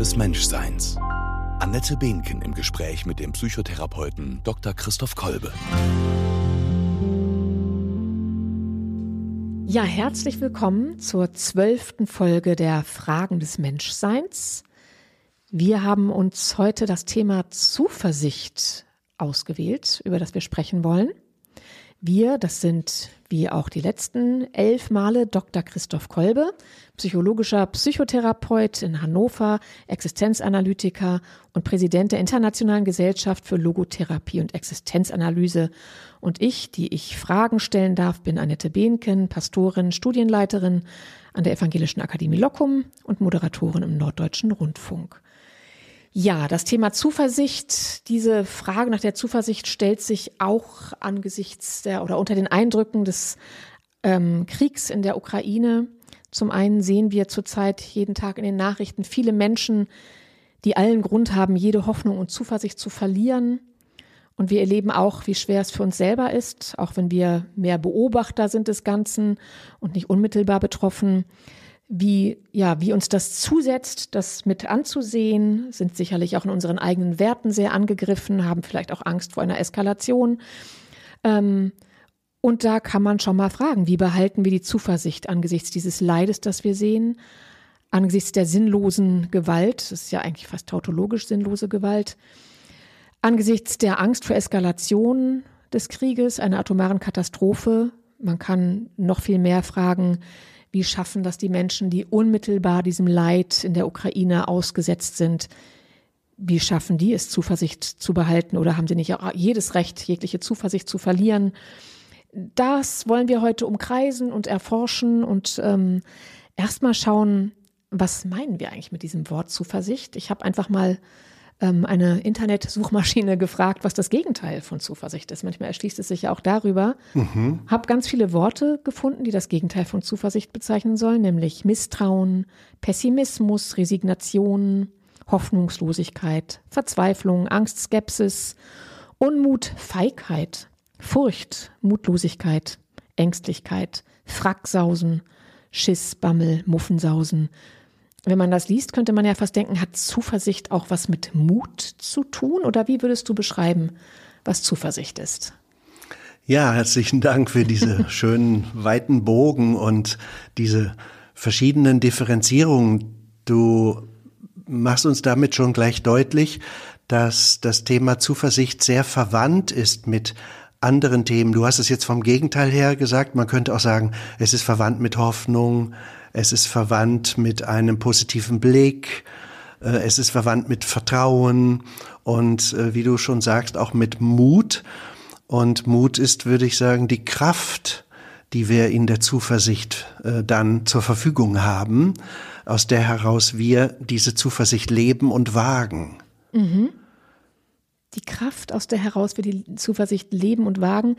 des Menschseins. Annette Behnken im Gespräch mit dem Psychotherapeuten Dr. Christoph Kolbe. Ja, herzlich willkommen zur zwölften Folge der Fragen des Menschseins. Wir haben uns heute das Thema Zuversicht ausgewählt, über das wir sprechen wollen. Wir, das sind wie auch die letzten elf Male Dr. Christoph Kolbe, psychologischer Psychotherapeut in Hannover, Existenzanalytiker und Präsident der Internationalen Gesellschaft für Logotherapie und Existenzanalyse. Und ich, die ich Fragen stellen darf, bin Annette Behnken, Pastorin, Studienleiterin an der Evangelischen Akademie Lockum und Moderatorin im Norddeutschen Rundfunk. Ja, das Thema Zuversicht, diese Frage nach der Zuversicht stellt sich auch angesichts der oder unter den Eindrücken des ähm, Kriegs in der Ukraine. Zum einen sehen wir zurzeit jeden Tag in den Nachrichten viele Menschen, die allen Grund haben, jede Hoffnung und Zuversicht zu verlieren. Und wir erleben auch, wie schwer es für uns selber ist, auch wenn wir mehr Beobachter sind des Ganzen und nicht unmittelbar betroffen wie, ja, wie uns das zusetzt, das mit anzusehen, sind sicherlich auch in unseren eigenen Werten sehr angegriffen, haben vielleicht auch Angst vor einer Eskalation. Ähm, und da kann man schon mal fragen, wie behalten wir die Zuversicht angesichts dieses Leides, das wir sehen, angesichts der sinnlosen Gewalt, das ist ja eigentlich fast tautologisch sinnlose Gewalt, angesichts der Angst vor Eskalation des Krieges, einer atomaren Katastrophe. Man kann noch viel mehr fragen, wie schaffen das die Menschen, die unmittelbar diesem Leid in der Ukraine ausgesetzt sind? Wie schaffen die es, Zuversicht zu behalten oder haben sie nicht auch jedes Recht, jegliche Zuversicht zu verlieren? Das wollen wir heute umkreisen und erforschen und ähm, erstmal schauen, was meinen wir eigentlich mit diesem Wort Zuversicht? Ich habe einfach mal ähm, eine Internetsuchmaschine gefragt, was das Gegenteil von Zuversicht ist. Manchmal erschließt es sich ja auch darüber. Mhm. Habe ganz viele Worte gefunden, die das Gegenteil von Zuversicht bezeichnen sollen, nämlich Misstrauen, Pessimismus, Resignation, Hoffnungslosigkeit, Verzweiflung, Angst, Skepsis, Unmut, Feigheit, Furcht, Mutlosigkeit, Ängstlichkeit, Fracksausen, Schiss, Bammel, Muffensausen, wenn man das liest, könnte man ja fast denken, hat Zuversicht auch was mit Mut zu tun? Oder wie würdest du beschreiben, was Zuversicht ist? Ja, herzlichen Dank für diese schönen weiten Bogen und diese verschiedenen Differenzierungen. Du machst uns damit schon gleich deutlich, dass das Thema Zuversicht sehr verwandt ist mit anderen Themen. Du hast es jetzt vom Gegenteil her gesagt. Man könnte auch sagen, es ist verwandt mit Hoffnung, es ist verwandt mit einem positiven Blick, äh, es ist verwandt mit Vertrauen und äh, wie du schon sagst, auch mit Mut. Und Mut ist, würde ich sagen, die Kraft, die wir in der Zuversicht äh, dann zur Verfügung haben, aus der heraus wir diese Zuversicht leben und wagen. Mhm. Die Kraft, aus der heraus wir die Zuversicht leben und wagen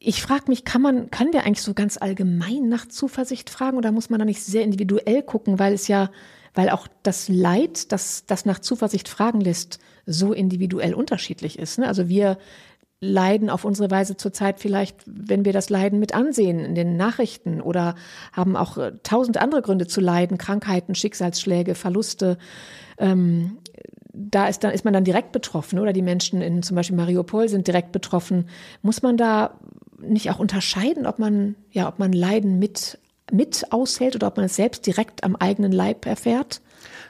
ich frage mich, kann man, können wir eigentlich so ganz allgemein nach Zuversicht fragen oder muss man da nicht sehr individuell gucken, weil es ja, weil auch das Leid, das, das nach Zuversicht fragen lässt, so individuell unterschiedlich ist. Ne? Also wir leiden auf unsere Weise zurzeit vielleicht, wenn wir das Leiden mit ansehen in den Nachrichten oder haben auch äh, tausend andere Gründe zu leiden, Krankheiten, Schicksalsschläge, Verluste. Ähm, da ist dann ist man dann direkt betroffen oder die Menschen in zum Beispiel Mariupol sind direkt betroffen. Muss man da nicht auch unterscheiden, ob man, ja, ob man Leiden mit, mit aushält oder ob man es selbst direkt am eigenen Leib erfährt?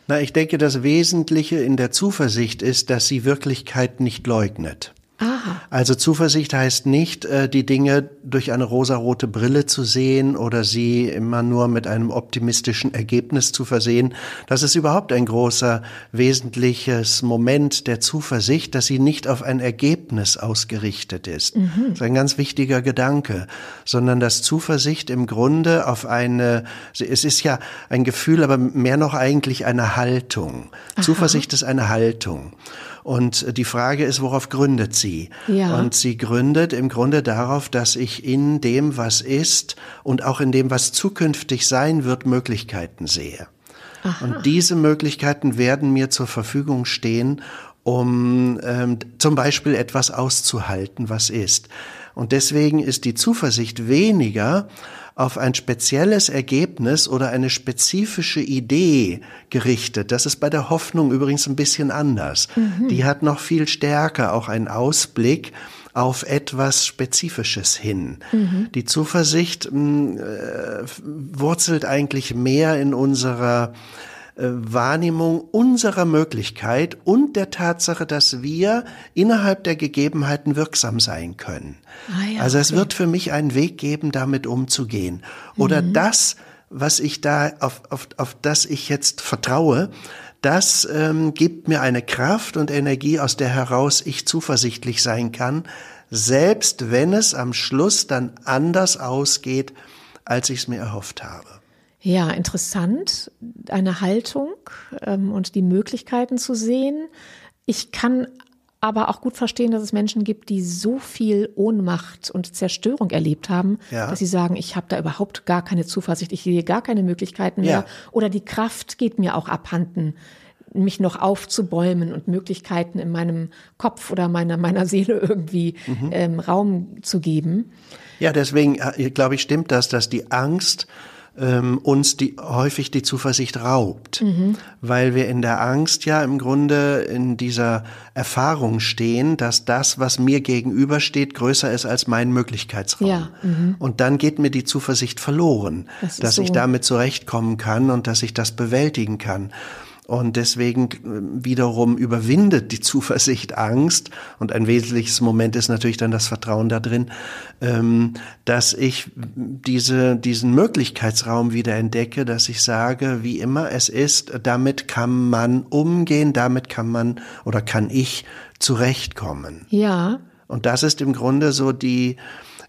Na, ich denke, das Wesentliche in der Zuversicht ist, dass sie Wirklichkeit nicht leugnet. Aha. Also Zuversicht heißt nicht, äh, die Dinge durch eine rosarote Brille zu sehen oder sie immer nur mit einem optimistischen Ergebnis zu versehen. Das ist überhaupt ein großer, wesentliches Moment der Zuversicht, dass sie nicht auf ein Ergebnis ausgerichtet ist. Mhm. Das ist ein ganz wichtiger Gedanke, sondern dass Zuversicht im Grunde auf eine, es ist ja ein Gefühl, aber mehr noch eigentlich eine Haltung. Aha. Zuversicht ist eine Haltung. Und die Frage ist, worauf gründet sie? Ja. Und sie gründet im Grunde darauf, dass ich in dem, was ist und auch in dem, was zukünftig sein wird, Möglichkeiten sehe. Aha. Und diese Möglichkeiten werden mir zur Verfügung stehen, um ähm, zum Beispiel etwas auszuhalten, was ist. Und deswegen ist die Zuversicht weniger auf ein spezielles Ergebnis oder eine spezifische Idee gerichtet. Das ist bei der Hoffnung übrigens ein bisschen anders. Mhm. Die hat noch viel stärker auch einen Ausblick auf etwas Spezifisches hin. Mhm. Die Zuversicht mh, äh, wurzelt eigentlich mehr in unserer Wahrnehmung unserer Möglichkeit und der Tatsache, dass wir innerhalb der Gegebenheiten wirksam sein können. Ah ja, also es okay. wird für mich einen Weg geben, damit umzugehen. Oder mhm. das, was ich da, auf, auf, auf das ich jetzt vertraue, das ähm, gibt mir eine Kraft und Energie, aus der heraus ich zuversichtlich sein kann, selbst wenn es am Schluss dann anders ausgeht, als ich es mir erhofft habe. Ja, interessant, eine Haltung ähm, und die Möglichkeiten zu sehen. Ich kann aber auch gut verstehen, dass es Menschen gibt, die so viel Ohnmacht und Zerstörung erlebt haben, ja. dass sie sagen, ich habe da überhaupt gar keine Zuversicht, ich sehe gar keine Möglichkeiten mehr ja. oder die Kraft geht mir auch abhanden, mich noch aufzubäumen und Möglichkeiten in meinem Kopf oder meiner, meiner Seele irgendwie mhm. ähm, Raum zu geben. Ja, deswegen äh, glaube ich, stimmt das, dass die Angst ähm, uns die, häufig die Zuversicht raubt, mhm. weil wir in der Angst ja im Grunde in dieser Erfahrung stehen, dass das, was mir gegenübersteht, größer ist als mein Möglichkeitsraum. Ja, mhm. Und dann geht mir die Zuversicht verloren, das dass so. ich damit zurechtkommen kann und dass ich das bewältigen kann. Und deswegen äh, wiederum überwindet die Zuversicht Angst. Und ein wesentliches Moment ist natürlich dann das Vertrauen da drin, ähm, dass ich diese, diesen Möglichkeitsraum wieder entdecke, dass ich sage, wie immer es ist, damit kann man umgehen, damit kann man oder kann ich zurechtkommen. Ja. Und das ist im Grunde so die,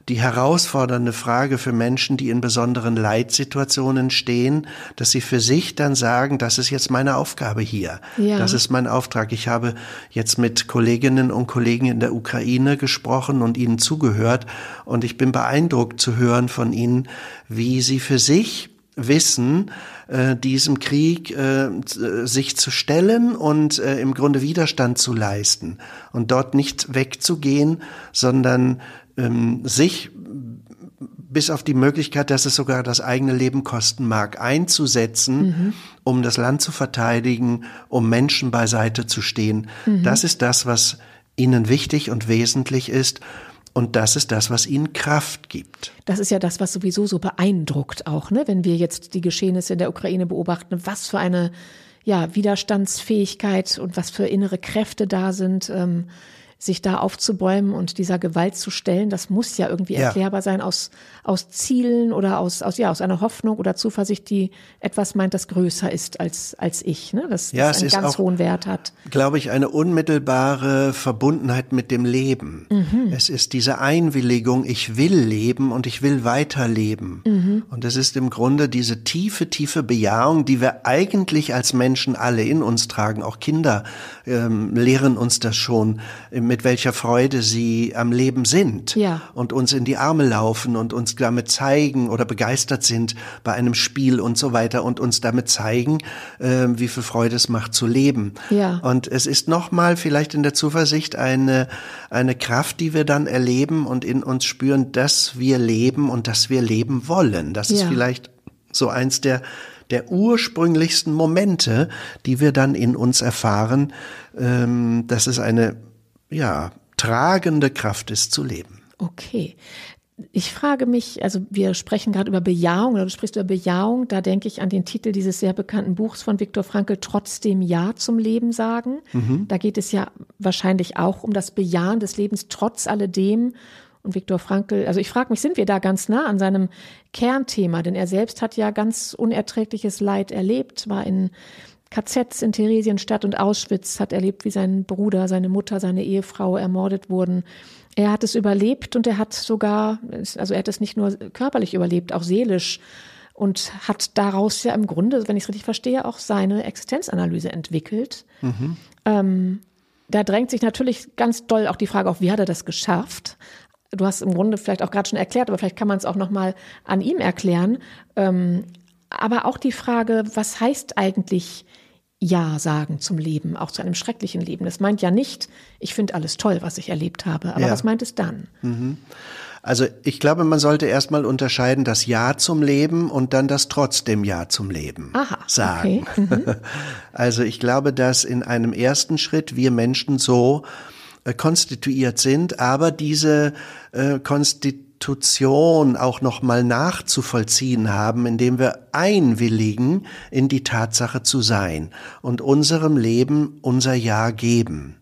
die herausfordernde Frage für Menschen, die in besonderen Leitsituationen stehen, dass sie für sich dann sagen, das ist jetzt meine Aufgabe hier. Ja. Das ist mein Auftrag. Ich habe jetzt mit Kolleginnen und Kollegen in der Ukraine gesprochen und ihnen zugehört und ich bin beeindruckt zu hören von ihnen, wie sie für sich wissen, äh, diesem Krieg äh, sich zu stellen und äh, im Grunde Widerstand zu leisten und dort nicht wegzugehen, sondern ähm, sich bis auf die Möglichkeit, dass es sogar das eigene Leben kosten mag, einzusetzen, mhm. um das Land zu verteidigen, um Menschen beiseite zu stehen. Mhm. Das ist das, was ihnen wichtig und wesentlich ist. Und das ist das, was ihnen Kraft gibt. Das ist ja das, was sowieso so beeindruckt auch, ne? wenn wir jetzt die Geschehnisse in der Ukraine beobachten, was für eine ja, Widerstandsfähigkeit und was für innere Kräfte da sind. Ähm sich da aufzubäumen und dieser Gewalt zu stellen, das muss ja irgendwie ja. erklärbar sein aus, aus Zielen oder aus, aus, ja, aus einer Hoffnung oder Zuversicht, die etwas meint, das größer ist als, als ich, ne? das, ja, das einen ganz auch, hohen Wert hat. Glaube ich, eine unmittelbare Verbundenheit mit dem Leben. Mhm. Es ist diese Einwilligung, ich will leben und ich will weiterleben. Mhm. Und es ist im Grunde diese tiefe, tiefe Bejahung, die wir eigentlich als Menschen alle in uns tragen. Auch Kinder ähm, lehren uns das schon im mit welcher Freude sie am Leben sind ja. und uns in die Arme laufen und uns damit zeigen oder begeistert sind bei einem Spiel und so weiter und uns damit zeigen, äh, wie viel Freude es macht zu leben. Ja. Und es ist nochmal vielleicht in der Zuversicht eine, eine Kraft, die wir dann erleben und in uns spüren, dass wir leben und dass wir leben wollen. Das ja. ist vielleicht so eins der der ursprünglichsten Momente, die wir dann in uns erfahren, ähm, dass es eine ja, tragende Kraft ist zu leben. Okay. Ich frage mich, also wir sprechen gerade über Bejahung, oder du sprichst über Bejahung, da denke ich an den Titel dieses sehr bekannten Buchs von Viktor Frankl, Trotzdem Ja zum Leben sagen. Mhm. Da geht es ja wahrscheinlich auch um das Bejahen des Lebens trotz alledem. Und Viktor Frankl, also ich frage mich, sind wir da ganz nah an seinem Kernthema? Denn er selbst hat ja ganz unerträgliches Leid erlebt, war in KZs in Theresienstadt und Auschwitz, hat erlebt, wie sein Bruder, seine Mutter, seine Ehefrau ermordet wurden. Er hat es überlebt und er hat sogar, also er hat es nicht nur körperlich überlebt, auch seelisch und hat daraus ja im Grunde, wenn ich es richtig verstehe, auch seine Existenzanalyse entwickelt. Mhm. Ähm, da drängt sich natürlich ganz doll auch die Frage auf, wie hat er das geschafft? Du hast im Grunde vielleicht auch gerade schon erklärt, aber vielleicht kann man es auch noch mal an ihm erklären. Ähm, aber auch die Frage, was heißt eigentlich Ja sagen zum Leben, auch zu einem schrecklichen Leben. Das meint ja nicht, ich finde alles toll, was ich erlebt habe. Aber Ja. was meint es dann? Also ich glaube, man sollte erstmal unterscheiden das Ja zum Leben und dann das trotzdem Ja zum Leben Aha, sagen. okay. Mhm. Also ich glaube, dass in einem ersten Schritt wir Menschen so äh, konstituiert sind, aber diese äh, Konstitution auch noch mal nachzuvollziehen haben, indem wir einwilligen in die Tatsache zu sein und unserem Leben unser Ja geben.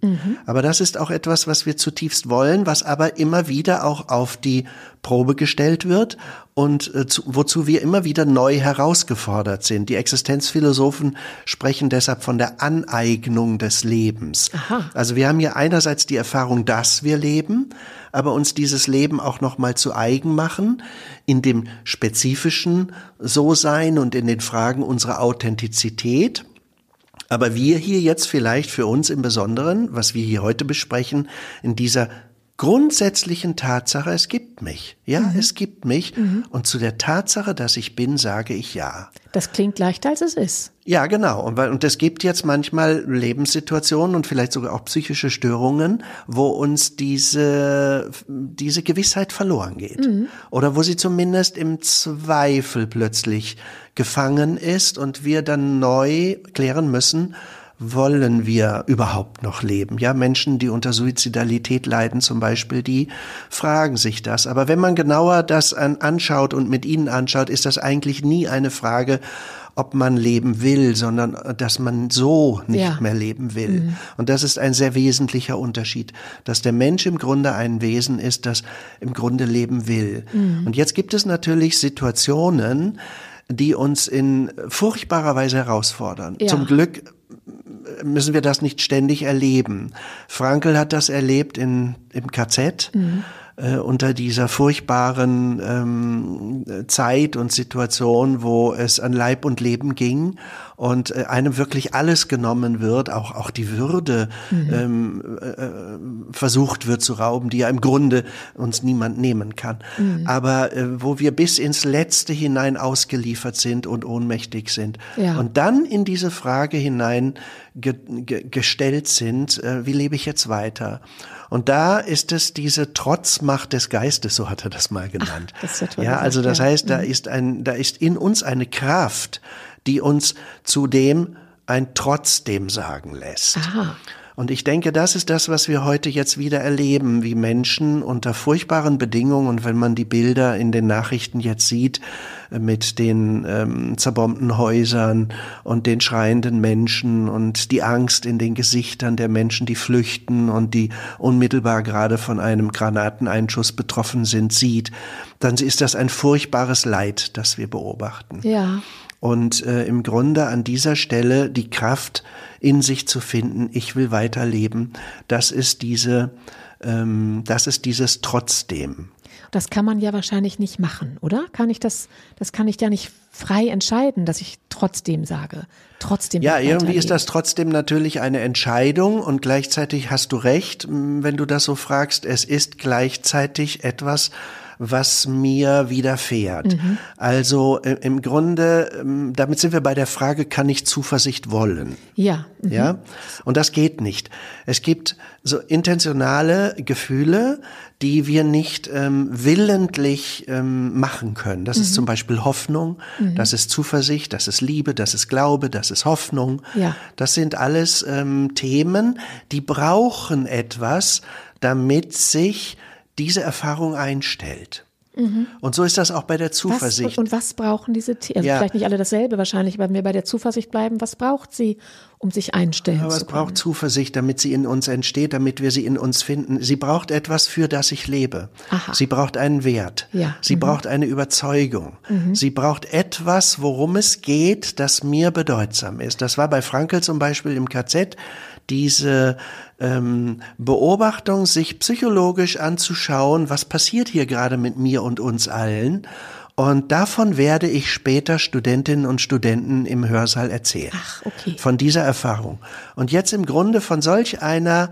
Aber das ist auch etwas, was wir zutiefst wollen, was aber immer wieder auch auf die Probe gestellt wird und äh, zu, wozu wir immer wieder neu herausgefordert sind. Die Existenzphilosophen sprechen deshalb von der Aneignung des Lebens. Aha. Also wir haben hier einerseits die Erfahrung, dass wir leben, aber uns dieses Leben auch noch mal zu eigen machen, in dem spezifischen So-Sein und in den Fragen unserer Authentizität. Aber wir hier jetzt vielleicht für uns im Besonderen, was wir hier heute besprechen, in dieser grundsätzlichen Tatsache, es gibt mich. Ja, es gibt mich. Und zu der Tatsache, dass ich bin, sage ich ja. Das klingt leichter, als es ist. Ja, genau. Und, und es gibt jetzt manchmal Lebenssituationen und vielleicht sogar auch psychische Störungen, wo uns diese, diese Gewissheit verloren geht. Oder wo sie zumindest im Zweifel plötzlich gefangen ist und wir dann neu klären müssen, wollen wir überhaupt noch leben? Ja, Menschen, die unter Suizidalität leiden zum Beispiel, die fragen sich das. Aber wenn man genauer das an, anschaut und mit ihnen anschaut, ist das eigentlich nie eine Frage, ob man leben will, sondern äh, dass man so nicht Ja. mehr leben will. Und das ist ein sehr wesentlicher Unterschied, dass der Mensch im Grunde ein Wesen ist, das im Grunde leben will. Und jetzt gibt es natürlich Situationen, die uns in furchtbarer Weise herausfordern. Ja. Zum Glück müssen wir das nicht ständig erleben. Frankel hat das erlebt in, im KZ. Äh, unter dieser furchtbaren ähm, Zeit und Situation, wo es an Leib und Leben ging und äh, einem wirklich alles genommen wird, auch auch die Würde ähm, äh, versucht wird zu rauben, die ja im Grunde uns niemand nehmen kann. Aber äh, wo wir bis ins Letzte hinein ausgeliefert sind und ohnmächtig sind. Ja. Und dann in diese Frage hinein ge ge gestellt sind, äh, wie lebe ich jetzt weiter? Und da ist es diese Trotzmacht des Geistes, so hat er das mal genannt. das ist ja toll ja, also das. Mhm. heißt, da ist ein, da ist in uns eine Kraft, die uns zudem ein Trotzdem sagen lässt. Aha. Und ich denke, das ist das, was wir heute jetzt wieder erleben, wie Menschen unter furchtbaren Bedingungen und wenn man die Bilder in den Nachrichten jetzt sieht, äh, mit den ähm, zerbombten Häusern und den schreienden Menschen und die Angst in den Gesichtern der Menschen, die flüchten und die unmittelbar gerade von einem Granateneinschuss betroffen sind, sieht, dann ist das ein furchtbares Leid, das wir beobachten. Ja. Und äh, im Grunde an dieser Stelle die Kraft in sich zu finden, ich will weiterleben, das ist diese, ähm, das ist dieses Trotzdem. Das kann man ja wahrscheinlich nicht machen, oder? Kann ich das, das kann ich ja nicht frei entscheiden, dass ich trotzdem sage. Trotzdem. Ja, irgendwie ist das trotzdem natürlich eine Entscheidung und gleichzeitig hast du recht, wenn du das so fragst, es ist gleichzeitig etwas, was mir widerfährt. Mhm. Also äh, im Grunde, ähm, damit sind wir bei der Frage, kann ich Zuversicht wollen? Ja. mhm. Ja, und das geht nicht. Es gibt so intentionale Gefühle, die wir nicht ähm, willentlich ähm, machen können. Das Mhm. ist zum Beispiel Hoffnung, das ist Zuversicht, das ist Liebe, das ist Glaube, das ist Hoffnung. Ja. Das sind alles ähm, Themen, die brauchen etwas, damit sich diese Erfahrung einstellt. Und so ist das auch bei der Mhm. Was, Zuversicht. und was brauchen diese Tiere? Also Ja. Vielleicht nicht alle dasselbe wahrscheinlich, aber wenn wir bei der Zuversicht bleiben, was braucht sie, um sich einstellen Aber zu es können? braucht Zuversicht, damit sie in uns entsteht, damit wir sie in uns finden. Sie braucht etwas, für das ich lebe. Aha. Sie braucht einen Wert. Ja. Sie Mhm. braucht eine Überzeugung. Sie braucht etwas, worum es geht, das mir bedeutsam ist. Das war bei Frankel zum Beispiel im KZ diese ähm, Beobachtung, sich psychologisch anzuschauen, was passiert hier gerade mit mir und uns allen. Und davon werde ich später Studentinnen und Studenten im Hörsaal erzählen Ach, okay. von dieser Erfahrung. Und jetzt im Grunde von solch einer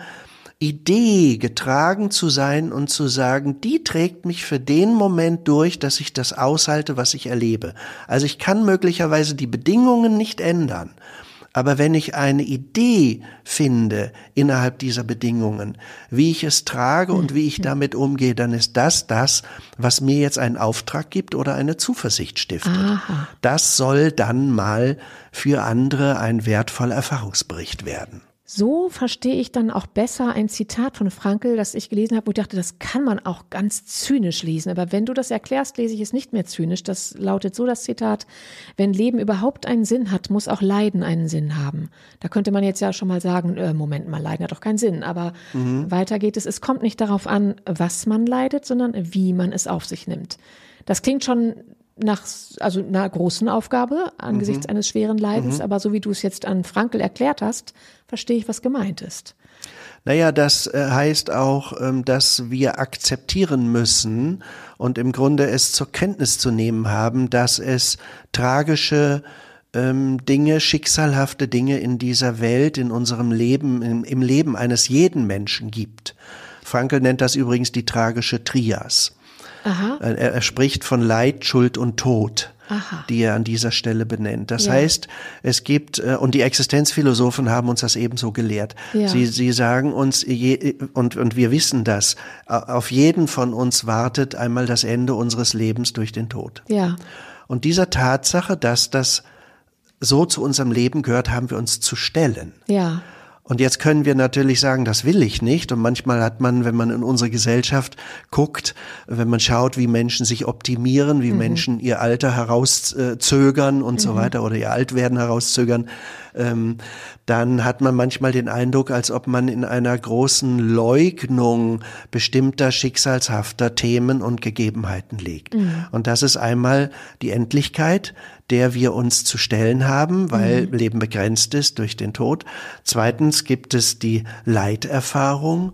Idee getragen zu sein und zu sagen, die trägt mich für den Moment durch, dass ich das aushalte, was ich erlebe. Also ich kann möglicherweise die Bedingungen nicht ändern, Aber wenn ich eine Idee finde innerhalb dieser Bedingungen, wie ich es trage und wie ich damit umgehe, dann ist das das, was mir jetzt einen Auftrag gibt oder eine Zuversicht stiftet. Aha. Das soll dann mal für andere ein wertvoller Erfahrungsbericht werden. So verstehe ich dann auch besser ein Zitat von Frankel, das ich gelesen habe, wo ich dachte, das kann man auch ganz zynisch lesen. Aber wenn du das erklärst, lese ich es nicht mehr zynisch. Das lautet so das Zitat, wenn Leben überhaupt einen Sinn hat, muss auch Leiden einen Sinn haben. Da könnte man jetzt ja schon mal sagen, äh, Moment mal, Leiden hat doch keinen Sinn. Aber mhm. weiter geht es, es kommt nicht darauf an, was man leidet, sondern wie man es auf sich nimmt. Das klingt schon nach also einer großen Aufgabe angesichts mhm. eines schweren Leidens, mhm. aber so wie du es jetzt an Frankel erklärt hast, verstehe ich, was gemeint ist. Naja, das äh, heißt auch, ähm, dass wir akzeptieren müssen und im Grunde es zur Kenntnis zu nehmen haben, dass es tragische ähm, Dinge, schicksalhafte Dinge in dieser Welt, in unserem Leben, im Leben eines jeden Menschen gibt. Frankel nennt das übrigens die tragische Trias. Aha. Er, er spricht von Leid, Schuld und Tod. Aha. die er an dieser Stelle benennt. Das ja. heißt, es gibt, äh, und die Existenzphilosophen haben uns das ebenso gelehrt. Ja. Sie, sie sagen uns, je, und, und wir wissen das, auf jeden von uns wartet einmal das Ende unseres Lebens durch den Tod. Ja. Und dieser Tatsache, dass das so zu unserem Leben gehört, haben wir uns zu stellen. Ja. Und jetzt können wir natürlich sagen, das will ich nicht. Und manchmal hat man, wenn man in unsere Gesellschaft guckt, wenn man schaut, wie Menschen sich optimieren, wie mhm. Menschen ihr Alter herauszögern und mhm. so weiter oder ihr Altwerden herauszögern, ähm, dann hat man manchmal den Eindruck, als ob man in einer großen Leugnung bestimmter schicksalshafter Themen und Gegebenheiten liegt. Mhm. Und das ist einmal die Endlichkeit, der wir uns zu stellen haben, weil mhm. Leben begrenzt ist durch den Tod. Zweitens gibt es die Leiterfahrung.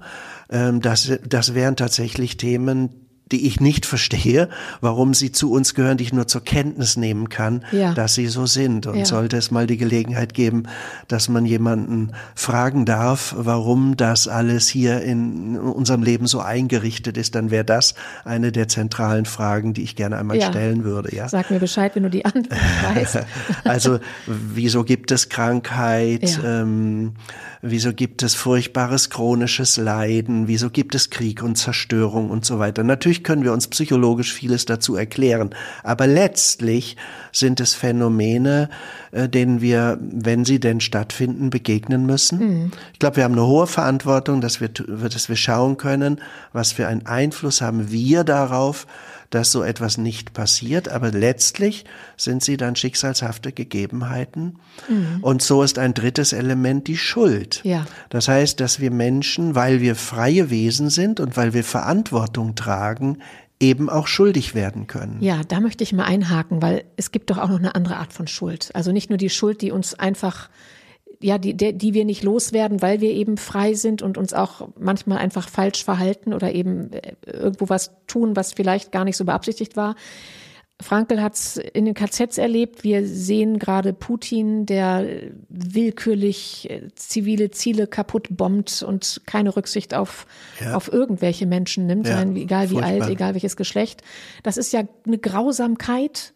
Ähm, das, das wären tatsächlich Themen, die ich nicht verstehe, warum sie zu uns gehören, die ich nur zur Kenntnis nehmen kann, ja. dass sie so sind. Und ja. sollte es mal die Gelegenheit geben, dass man jemanden fragen darf, warum das alles hier in unserem Leben so eingerichtet ist, dann wäre das eine der zentralen Fragen, die ich gerne einmal ja. stellen würde. Ja? Sag mir Bescheid, wenn du die Antwort weißt. also, wieso gibt es Krankheit? Ähm, Wieso gibt es furchtbares chronisches Leiden? Wieso gibt es Krieg und Zerstörung und so weiter? Natürlich können wir uns psychologisch vieles dazu erklären, aber letztlich sind es Phänomene, äh, denen wir, wenn sie denn stattfinden, begegnen müssen. Mhm. Ich glaube, wir haben eine hohe Verantwortung, dass wir, dass wir schauen können, was für einen Einfluss haben wir darauf, dass so etwas nicht passiert, aber letztlich sind sie dann schicksalshafte Gegebenheiten. Mhm. Und so ist ein drittes Element die Schuld. Ja. Das heißt, dass wir Menschen, weil wir freie Wesen sind und weil wir Verantwortung tragen, eben auch schuldig werden können. Ja, da möchte ich mal einhaken, weil es gibt doch auch noch eine andere Art von Schuld. Also nicht nur die Schuld, die uns einfach ja, die, die die wir nicht loswerden, weil wir eben frei sind und uns auch manchmal einfach falsch verhalten oder eben äh, irgendwo was tun, was vielleicht gar nicht so beabsichtigt war. Frankel hat es in den KZs erlebt. Wir sehen gerade Putin, der willkürlich äh, zivile Ziele kaputt bombt und keine Rücksicht auf, ja. auf irgendwelche Menschen nimmt, ja, egal wie furchtbar. alt, egal welches Geschlecht. Das ist ja eine Grausamkeit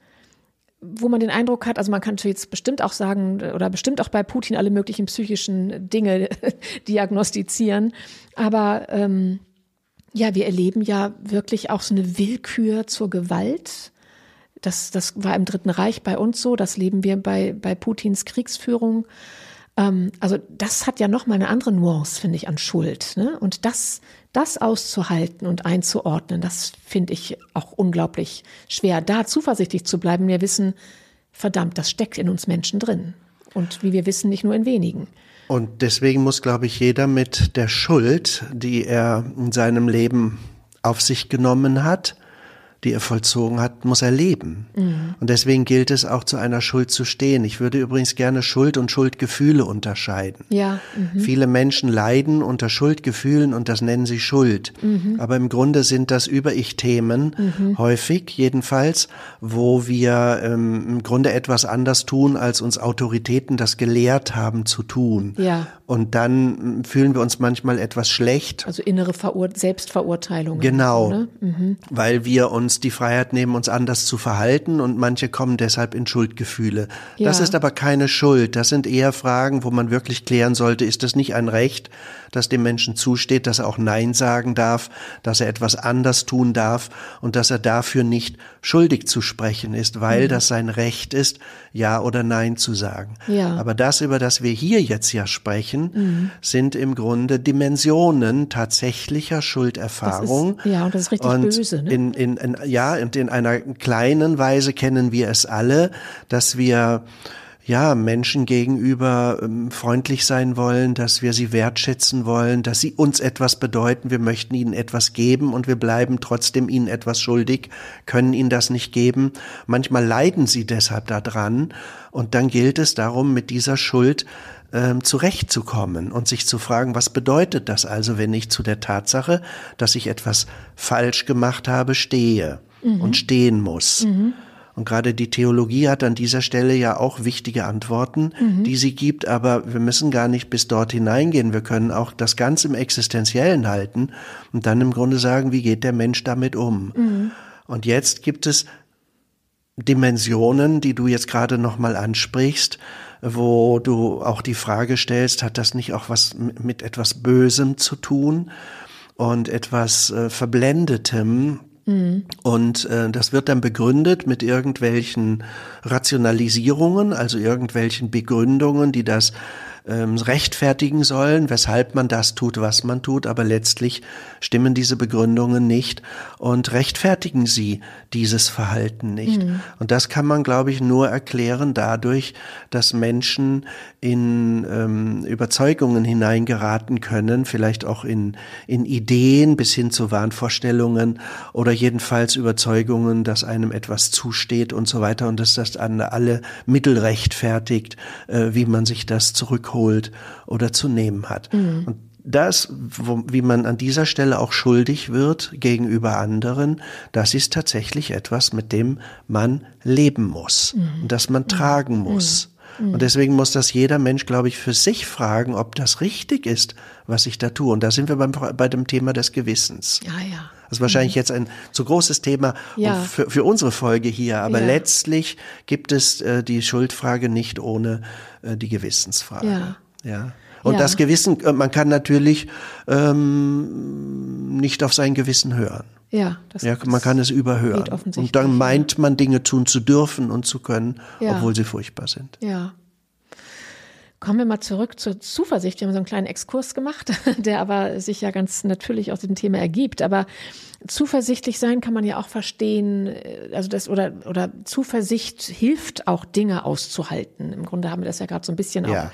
wo man den Eindruck hat, also man kann jetzt bestimmt auch sagen oder bestimmt auch bei Putin alle möglichen psychischen Dinge diagnostizieren, aber ähm, ja, wir erleben ja wirklich auch so eine Willkür zur Gewalt. Das, das war im Dritten Reich bei uns so, das leben wir bei, bei Putins Kriegsführung. Ähm, also das hat ja nochmal eine andere Nuance, finde ich, an Schuld. Ne? Und das das auszuhalten und einzuordnen, das finde ich auch unglaublich schwer. Da zuversichtlich zu bleiben, wir wissen, verdammt, das steckt in uns Menschen drin. Und wie wir wissen, nicht nur in wenigen. Und deswegen muss, glaube ich, jeder mit der Schuld, die er in seinem Leben auf sich genommen hat, die er vollzogen hat, muss er leben. Mhm. Und deswegen gilt es auch zu einer Schuld zu stehen. Ich würde übrigens gerne Schuld und Schuldgefühle unterscheiden. Ja. Mhm. Viele Menschen leiden unter Schuldgefühlen und das nennen sie Schuld. Mhm. Aber im Grunde sind das Über-Ich-Themen, mhm. häufig jedenfalls, wo wir ähm, im Grunde etwas anders tun, als uns Autoritäten das gelehrt haben zu tun. Ja. Und dann fühlen wir uns manchmal etwas schlecht. Also innere Verur Selbstverurteilung. Genau. Ne? Mhm. Weil wir uns uns die Freiheit nehmen, uns anders zu verhalten und manche kommen deshalb in Schuldgefühle. Ja. Das ist aber keine Schuld. Das sind eher Fragen, wo man wirklich klären sollte, ist das nicht ein Recht, das dem Menschen zusteht, dass er auch Nein sagen darf, dass er etwas anders tun darf und dass er dafür nicht schuldig zu sprechen ist, weil mhm. das sein Recht ist, Ja oder Nein zu sagen. Ja. Aber das, über das wir hier jetzt ja sprechen, mhm. sind im Grunde Dimensionen tatsächlicher Schulderfahrung. Ist, ja, und das ist richtig und böse. Ne? In, in, in, ja, und in einer kleinen Weise kennen wir es alle, dass wir ja, Menschen gegenüber ähm, freundlich sein wollen, dass wir sie wertschätzen wollen, dass sie uns etwas bedeuten, wir möchten ihnen etwas geben und wir bleiben trotzdem ihnen etwas schuldig, können ihnen das nicht geben. Manchmal leiden sie deshalb daran und dann gilt es darum, mit dieser Schuld ähm, zurechtzukommen und sich zu fragen, was bedeutet das also, wenn ich zu der Tatsache, dass ich etwas falsch gemacht habe, stehe mhm. und stehen muss. Mhm. Und gerade die Theologie hat an dieser Stelle ja auch wichtige Antworten, mhm. die sie gibt, aber wir müssen gar nicht bis dort hineingehen. Wir können auch das ganz im Existenziellen halten und dann im Grunde sagen, wie geht der Mensch damit um? Mhm. Und jetzt gibt es Dimensionen, die du jetzt gerade nochmal ansprichst, wo du auch die Frage stellst, hat das nicht auch was mit etwas Bösem zu tun und etwas äh, Verblendetem? Mhm. Und äh, das wird dann begründet mit irgendwelchen Rationalisierungen, also irgendwelchen Begründungen, die das ähm, rechtfertigen sollen, weshalb man das tut, was man tut, aber letztlich stimmen diese Begründungen nicht und rechtfertigen sie dieses Verhalten nicht. Mhm. Und das kann man, glaube ich, nur erklären dadurch, dass Menschen in ähm, Überzeugungen hineingeraten können, vielleicht auch in, in Ideen bis hin zu Wahnvorstellungen oder jedenfalls Überzeugungen, dass einem etwas zusteht und so weiter und dass das an alle Mittel rechtfertigt, äh, wie man sich das zurückholt oder zu nehmen hat. Mhm. Und das, wo, wie man an dieser Stelle auch schuldig wird gegenüber anderen, das ist tatsächlich etwas, mit dem man leben muss mhm. und das man mhm. tragen muss. Mhm. Und deswegen muss das jeder Mensch, glaube ich, für sich fragen, ob das richtig ist, was ich da tue. Und da sind wir beim, bei dem Thema des Gewissens. Ja, ja. Das ist wahrscheinlich mhm. jetzt ein zu großes Thema ja. für, für unsere Folge hier, aber ja. letztlich gibt es äh, die Schuldfrage nicht ohne äh, die Gewissensfrage. Ja. ja. Und das Gewissen, äh, man kann natürlich ähm, nicht auf sein Gewissen hören. Ja, das ja, man kann es überhören. Und dann meint man Dinge tun zu dürfen und zu können, ja. obwohl sie furchtbar sind. Ja. Kommen wir mal zurück zur Zuversicht. Wir haben so einen kleinen Exkurs gemacht, der aber sich ja ganz natürlich aus dem Thema ergibt. Aber zuversichtlich sein kann man ja auch verstehen, äh, also das oder oder Zuversicht hilft auch Dinge auszuhalten. Im Grunde haben wir das ja gerade so ein bisschen ja. auch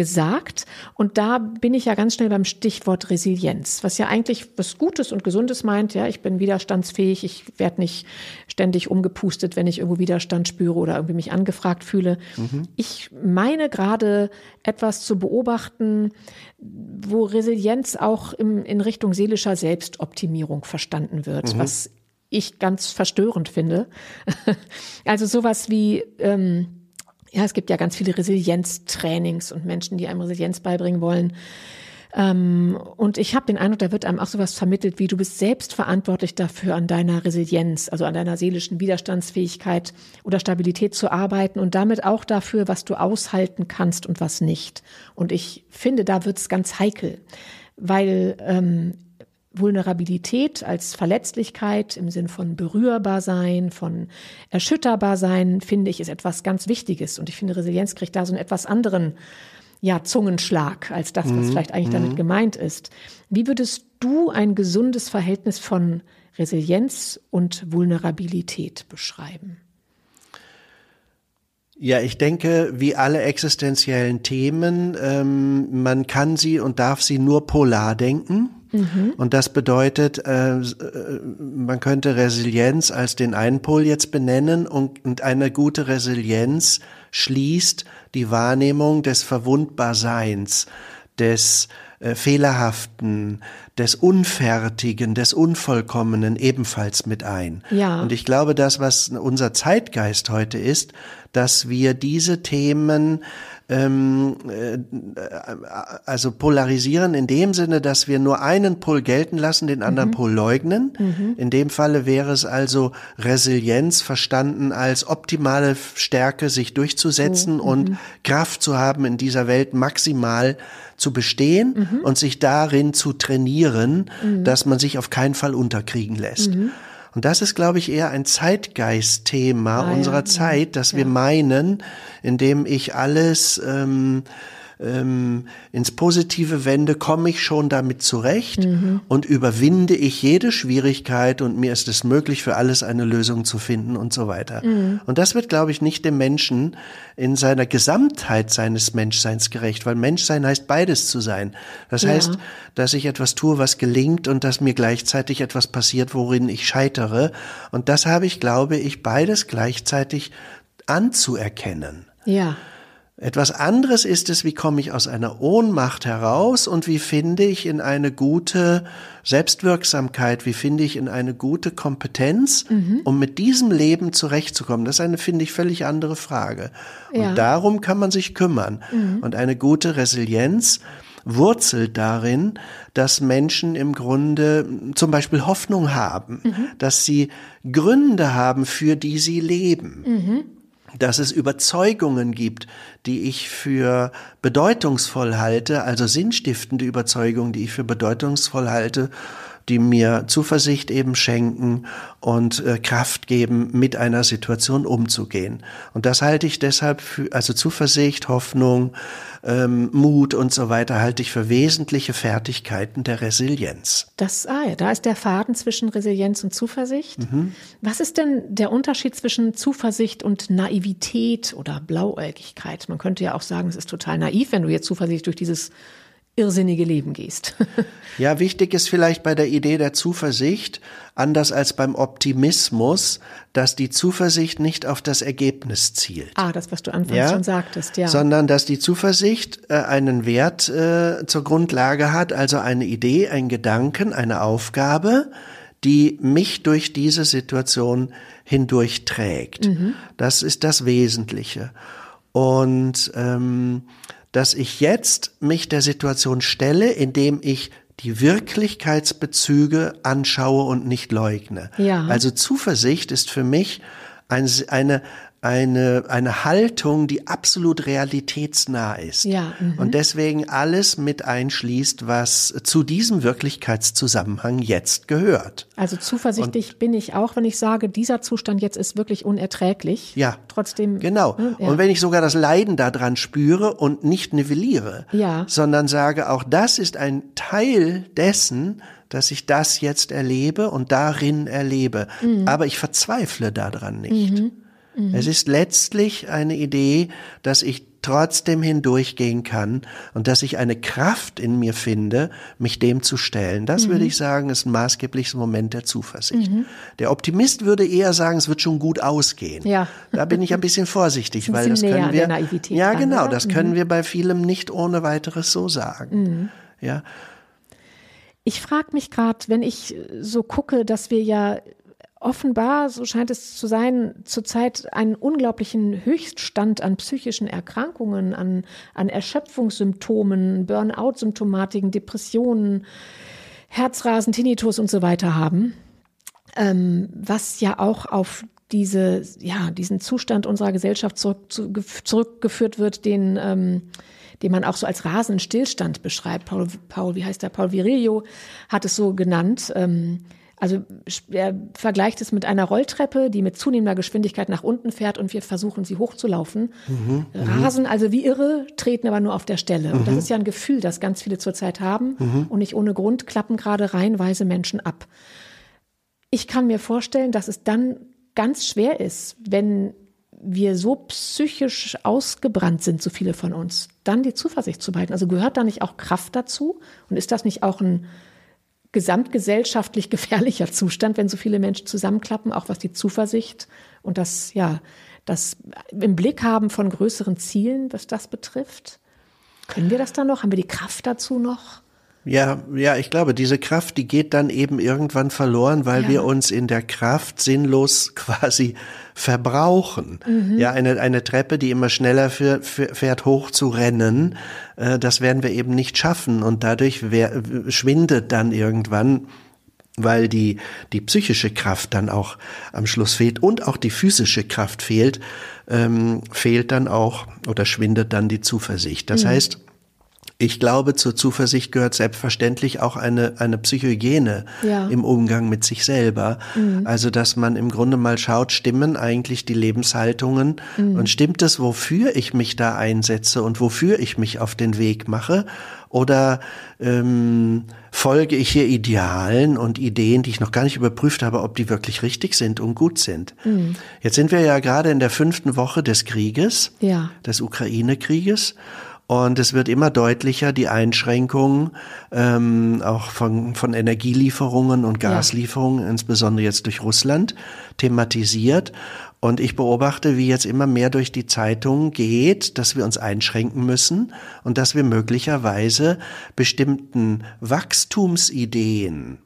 gesagt und da bin ich ja ganz schnell beim Stichwort Resilienz, was ja eigentlich was Gutes und Gesundes meint, ja, ich bin widerstandsfähig, ich werde nicht ständig umgepustet, wenn ich irgendwo Widerstand spüre oder irgendwie mich angefragt fühle. Mhm. Ich meine gerade etwas zu beobachten, wo Resilienz auch im, in Richtung seelischer Selbstoptimierung verstanden wird, mhm. was ich ganz verstörend finde. also sowas wie, ähm, ja, es gibt ja ganz viele Resilienztrainings und Menschen, die einem Resilienz beibringen wollen. Ähm, und ich habe den Eindruck, da wird einem auch sowas vermittelt, wie du bist selbst verantwortlich dafür, an deiner Resilienz, also an deiner seelischen Widerstandsfähigkeit oder Stabilität zu arbeiten und damit auch dafür, was du aushalten kannst und was nicht. Und ich finde, da wird es ganz heikel, weil ähm, Vulnerabilität als Verletzlichkeit im Sinn von berührbar sein, von erschütterbar sein, finde ich, ist etwas ganz Wichtiges. Und ich finde, Resilienz kriegt da so einen etwas anderen ja, Zungenschlag als das, was mhm. vielleicht eigentlich damit mhm. gemeint ist. Wie würdest du ein gesundes Verhältnis von Resilienz und Vulnerabilität beschreiben? Ja, ich denke, wie alle existenziellen Themen, ähm, man kann sie und darf sie nur polar denken. Mhm. Und das bedeutet, äh, äh, man könnte Resilienz als den einen Pol jetzt benennen und, und eine gute Resilienz schließt die Wahrnehmung des Verwundbarseins, des äh, Fehlerhaften, des Unfertigen, des Unvollkommenen ebenfalls mit ein. Ja. Und ich glaube, das, was unser Zeitgeist heute ist, dass wir diese Themen ähm, äh, also polarisieren in dem Sinne, dass wir nur einen Pol gelten lassen, den anderen mhm. Pol leugnen. Mhm. In dem Falle wäre es also Resilienz verstanden als optimale Stärke, sich durchzusetzen mhm. und Kraft zu haben, in dieser Welt maximal zu bestehen mhm. und sich darin zu trainieren, mhm. dass man sich auf keinen Fall unterkriegen lässt. Und das ist, glaube ich, eher ein Zeitgeistthema ah, unserer ja. Zeit, dass ja. wir meinen, indem ich alles ähm, ähm, ins Positive wende, komme ich schon damit zurecht mhm. und überwinde ich jede Schwierigkeit und mir ist es möglich, für alles eine Lösung zu finden und so weiter. Mhm. Und das wird, glaube ich, nicht dem Menschen in seiner Gesamtheit seines Menschseins gerecht, weil Menschsein heißt beides zu sein. Das ja. heißt, dass ich etwas tue, was gelingt und dass mir gleichzeitig etwas passiert, worin ich scheitere. Und das habe ich, glaube ich, beides gleichzeitig anzuerkennen. Ja. Etwas anderes ist es, wie komme ich aus einer Ohnmacht heraus und wie finde ich in eine gute Selbstwirksamkeit, wie finde ich in eine gute Kompetenz, mhm. um mit diesem Leben zurechtzukommen. Das ist eine, finde ich, völlig andere Frage. Ja. Und darum kann man sich kümmern. Mhm. Und eine gute Resilienz wurzelt darin, dass Menschen im Grunde zum Beispiel Hoffnung haben, mhm. dass sie Gründe haben, für die sie leben. Dass es Überzeugungen gibt, die ich für bedeutungsvoll halte, also sinnstiftende Überzeugungen, die ich für bedeutungsvoll halte die mir Zuversicht eben schenken und äh, Kraft geben, mit einer Situation umzugehen. Und das halte ich deshalb für, also Zuversicht, Hoffnung, ähm, Mut und so weiter halte ich für wesentliche Fertigkeiten der Resilienz. Das, ah ja, da ist der Faden zwischen Resilienz und Zuversicht. Mhm. Was ist denn der Unterschied zwischen Zuversicht und Naivität oder Blauäugigkeit? Man könnte ja auch sagen, es ist total naiv, wenn du jetzt Zuversicht durch dieses irrsinnige Leben gehst. ja, wichtig ist vielleicht bei der Idee der Zuversicht, anders als beim Optimismus, dass die Zuversicht nicht auf das Ergebnis zielt. Ah, das, was du anfangs ja? schon sagtest, ja. Sondern dass die Zuversicht äh, einen Wert äh, zur Grundlage hat, also eine Idee, ein Gedanken, eine Aufgabe, die mich durch diese Situation hindurch trägt. Mhm. Das ist das Wesentliche. Und ähm, dass ich jetzt mich der Situation stelle, indem ich die Wirklichkeitsbezüge anschaue und nicht leugne. Ja. Also Zuversicht ist für mich ein, eine, eine, eine Haltung, die absolut realitätsnah ist. Ja, mhm. Und deswegen alles mit einschließt, was zu diesem Wirklichkeitszusammenhang jetzt gehört. Also zuversichtlich und, bin ich auch, wenn ich sage, dieser Zustand jetzt ist wirklich unerträglich. Ja. Trotzdem. Genau. Ne, ja. Und wenn ich sogar das Leiden daran spüre und nicht nivelliere, ja. sondern sage, auch das ist ein Teil dessen, dass ich das jetzt erlebe und darin erlebe. Mhm. Aber ich verzweifle daran nicht. Mhm. Mhm. Es ist letztlich eine Idee, dass ich trotzdem hindurchgehen kann und dass ich eine Kraft in mir finde, mich dem zu stellen. Das mhm. würde ich sagen, ist ein maßgebliches Moment der Zuversicht. Mhm. Der Optimist würde eher sagen, es wird schon gut ausgehen. Ja. Da bin ich ein bisschen vorsichtig, weil das können wir. ja, genau, das können mhm. wir bei vielem nicht ohne weiteres so sagen. Mhm. Ja. Ich frage mich gerade, wenn ich so gucke, dass wir ja offenbar, so scheint es zu sein, zurzeit einen unglaublichen Höchststand an psychischen Erkrankungen, an, an Erschöpfungssymptomen, Burnout-Symptomatiken, Depressionen, Herzrasen, Tinnitus und so weiter haben, ähm, was ja auch auf diese, ja, diesen Zustand unserer Gesellschaft zurück, zu, zurückgeführt wird, den, ähm, den man auch so als rasenden Stillstand beschreibt. Paul, Paul, wie heißt der? Paul Virilio hat es so genannt. Ähm, also er vergleicht es mit einer Rolltreppe, die mit zunehmender Geschwindigkeit nach unten fährt und wir versuchen, sie hochzulaufen. Mhm, mhm. Rasen also wie irre, treten aber nur auf der Stelle. Mhm. Und das mhm. ist ja ein Gefühl, das ganz viele zurzeit haben. Mhm. Und nicht ohne Grund klappen gerade reihenweise Menschen ab. Ich kann mir vorstellen, dass es dann ganz schwer ist, wenn wir so psychisch ausgebrannt sind, so viele von uns, dann die Zuversicht zu behalten. Also gehört da nicht auch Kraft dazu? Und ist das nicht auch ein gesamtgesellschaftlich gefährlicher Zustand, wenn so viele Menschen zusammenklappen, auch was die Zuversicht und das, ja, das im Blick haben von größeren Zielen, was das betrifft. Können wir das dann noch? Haben wir die Kraft dazu noch? Ja, ja, ich glaube, diese Kraft, die geht dann eben irgendwann verloren, weil Ja. wir uns in der Kraft sinnlos quasi verbrauchen. Ja, eine, eine Treppe, die immer schneller für, für, fährt, hoch zu rennen, äh, das werden wir eben nicht schaffen und dadurch wer, schwindet dann irgendwann weil die, die psychische Kraft dann auch am Schluss fehlt und auch die physische Kraft fehlt, ähm, fehlt dann auch oder schwindet dann die Zuversicht. Das heißt, ich glaube, zur Zuversicht gehört selbstverständlich auch eine, eine Psychohygiene Ja. im Umgang mit sich selber. Also, dass man im Grunde mal schaut, stimmen eigentlich die Lebenshaltungen und stimmt es, wofür ich mich da einsetze und wofür ich mich auf den Weg mache? Oder ähm, folge ich hier Idealen und Ideen, die ich noch gar nicht überprüft habe, ob die wirklich richtig sind und gut sind? Jetzt sind wir ja gerade in der fünften Woche des Krieges Ja. des Ukraine-Krieges. Und es wird immer deutlicher, die Einschränkungen ähm, auch von, von Energielieferungen und Ja. Gaslieferungen, insbesondere jetzt durch Russland, thematisiert. Und ich beobachte, wie jetzt immer mehr durch die Zeitungen geht, dass wir uns einschränken müssen und dass wir möglicherweise bestimmten Wachstumsideen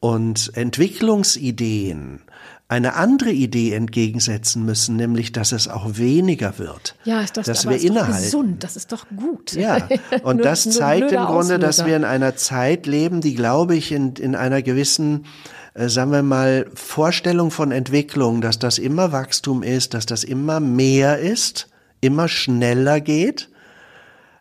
und Entwicklungsideen eine andere Idee entgegensetzen müssen, nämlich dass es auch weniger wird. Ja, ist doch, dass aber wir ist doch innehalten. gesund, das ist doch gut. Ja, und das zeigt im Grunde, dass wir in einer Zeit leben, die, glaube ich, in, in einer gewissen, äh, sagen wir mal, Vorstellung von Entwicklung, dass das immer Wachstum ist, dass das immer mehr ist, immer schneller geht,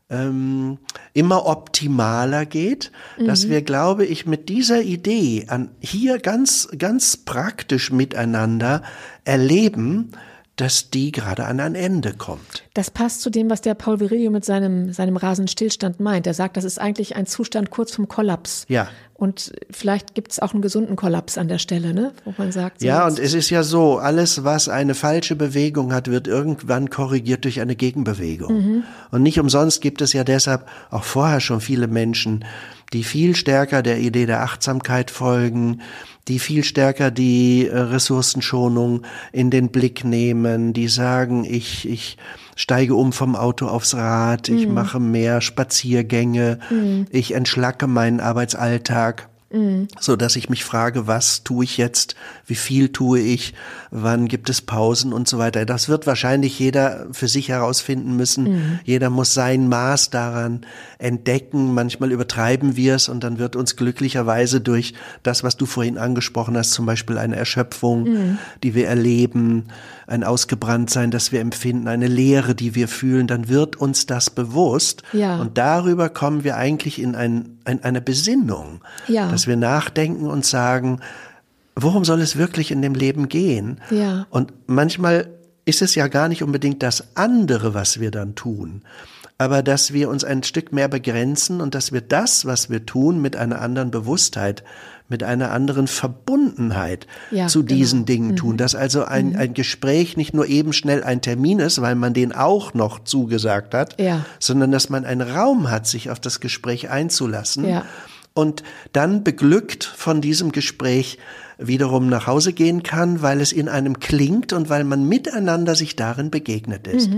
ähm, immer optimaler geht, dass wir, glaube ich, mit dieser Idee an hier ganz, ganz praktisch miteinander erleben, dass die gerade an ein Ende kommt. Das passt zu dem, was der Paul Virilio mit seinem, seinem rasenden Stillstand meint. Er sagt, das ist eigentlich ein Zustand kurz vom Kollaps. Ja. Und vielleicht gibt es auch einen gesunden Kollaps an der Stelle, ne? wo man sagt, so Ja, und es ist ja so, alles, was eine falsche Bewegung hat, wird irgendwann korrigiert durch eine Gegenbewegung. Und nicht umsonst gibt es ja deshalb auch vorher schon viele Menschen, die viel stärker der Idee der Achtsamkeit folgen, die viel stärker die äh, Ressourcenschonung in den Blick nehmen, die sagen, ich, ich steige um vom Auto aufs Rad, ich mache mehr Spaziergänge, ich entschlacke meinen Arbeitsalltag so dass ich mich frage, was tue ich jetzt, wie viel tue ich, wann gibt es Pausen und so weiter. Das wird wahrscheinlich jeder für sich herausfinden müssen. Jeder muss sein Maß daran entdecken. Manchmal übertreiben wir es und dann wird uns glücklicherweise durch das, was du vorhin angesprochen hast, zum Beispiel eine Erschöpfung, die wir erleben, ein Ausgebranntsein, das wir empfinden, eine Leere, die wir fühlen, dann wird uns das bewusst. Ja. Und darüber kommen wir eigentlich in ein, ein, eine Besinnung, Ja. dass wir nachdenken und sagen, worum soll es wirklich in dem Leben gehen? Ja. Und manchmal ist es ja gar nicht unbedingt das andere, was wir dann tun, aber dass wir uns ein Stück mehr begrenzen und dass wir das, was wir tun, mit einer anderen Bewusstheit, mit einer anderen Verbundenheit Ja, zu genau. diesen Dingen tun. Dass also ein, ein Gespräch nicht nur eben schnell ein Termin ist, weil man den auch noch zugesagt hat, Ja. sondern dass man einen Raum hat, sich auf das Gespräch einzulassen Ja. und dann beglückt von diesem Gespräch wiederum nach Hause gehen kann, weil es in einem klingt und weil man miteinander sich darin begegnet ist.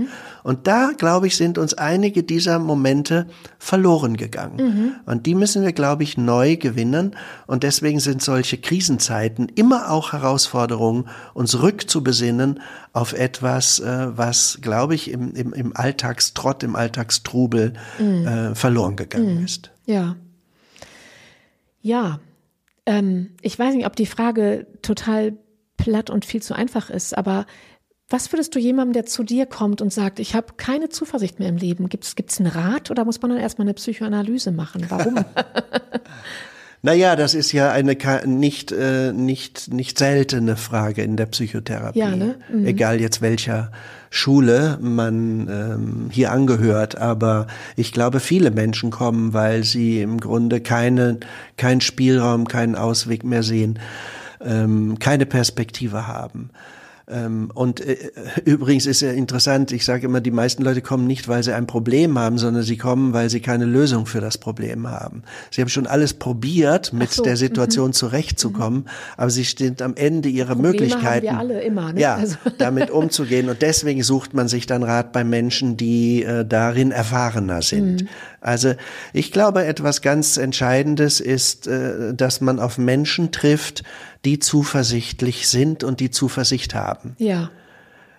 Und da, glaube ich, sind uns einige dieser Momente verloren gegangen. Und die müssen wir, glaube ich, neu gewinnen. Und deswegen sind solche Krisenzeiten immer auch Herausforderungen, uns rückzubesinnen auf etwas, äh, was, glaube ich, im, im, im Alltagstrott, im Alltagstrubel äh, verloren gegangen ist. Ja. Ja. Ähm, ich weiß nicht, ob die Frage total platt und viel zu einfach ist, aber was würdest du jemandem, der zu dir kommt und sagt, ich habe keine Zuversicht mehr im Leben, gibt es einen Rat oder muss man dann erstmal eine Psychoanalyse machen? Warum? Naja, das ist ja eine nicht, äh, nicht, nicht seltene Frage in der Psychotherapie. Ja, ne? Egal jetzt welcher Schule man ähm, hier angehört. Aber ich glaube, viele Menschen kommen, weil sie im Grunde keine, keinen Spielraum, keinen Ausweg mehr sehen, ähm, keine Perspektive haben. Ähm, und äh, übrigens ist ja interessant, ich sage immer, die meisten Leute kommen nicht, weil sie ein Problem haben, sondern sie kommen, weil sie keine Lösung für das Problem haben. Sie haben schon alles probiert, mit so, der Situation -hmm. zurechtzukommen, -hmm. aber sie sind am Ende ihrer Probleme Möglichkeiten. Haben wir alle immer, ne? Ja, also. damit umzugehen. Und deswegen sucht man sich dann Rat bei Menschen, die äh, darin erfahrener sind. Mhm. Also ich glaube, etwas ganz Entscheidendes ist, äh, dass man auf Menschen trifft, die zuversichtlich sind und die Zuversicht haben. Ja.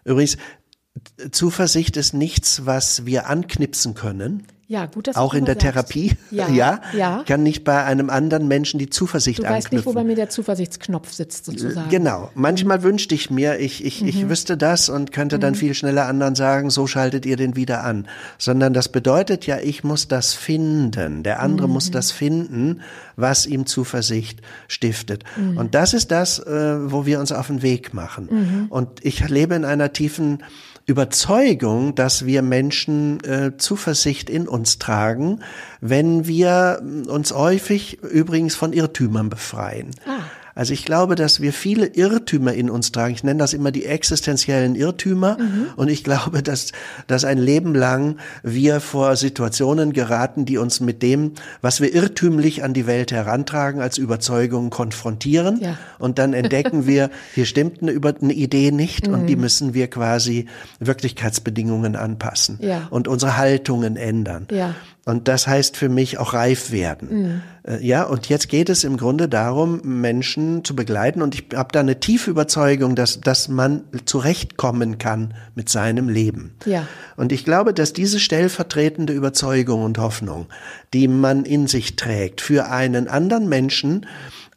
Übrigens, Zuversicht ist nichts, was wir anknipsen können. Ja, gut, dass Auch in der sagst. Therapie. Ja, ja, ja. Kann nicht bei einem anderen Menschen die Zuversicht du anknüpfen. Du weißt nicht, wo bei mir der Zuversichtsknopf sitzt, sozusagen. Genau. Manchmal wünschte ich mir, ich, ich, mhm. ich wüsste das und könnte mhm. dann viel schneller anderen sagen, so schaltet ihr den wieder an. Sondern das bedeutet ja, ich muss das finden. Der andere mhm. muss das finden, was ihm Zuversicht stiftet. Mhm. Und das ist das, äh, wo wir uns auf den Weg machen. Mhm. Und ich lebe in einer tiefen Überzeugung, dass wir Menschen äh, Zuversicht in uns tragen, wenn wir uns häufig übrigens von Irrtümern befreien. Also ich glaube, dass wir viele Irrtümer in uns tragen. Ich nenne das immer die existenziellen Irrtümer. Mhm. Und ich glaube, dass, dass ein Leben lang wir vor Situationen geraten, die uns mit dem, was wir irrtümlich an die Welt herantragen, als Überzeugung konfrontieren. Ja. Und dann entdecken wir, hier stimmt eine, eine Idee nicht mhm. und die mhm. müssen wir quasi Wirklichkeitsbedingungen anpassen ja. und unsere Haltungen ändern. Ja. Und das heißt für mich auch reif werden. Mhm. Ja, und jetzt geht es im Grunde darum, Menschen zu begleiten. Und ich habe da eine tiefe Überzeugung, dass, dass man zurechtkommen kann mit seinem Leben. Ja. Und ich glaube, dass diese stellvertretende Überzeugung und Hoffnung, die man in sich trägt, für einen anderen Menschen,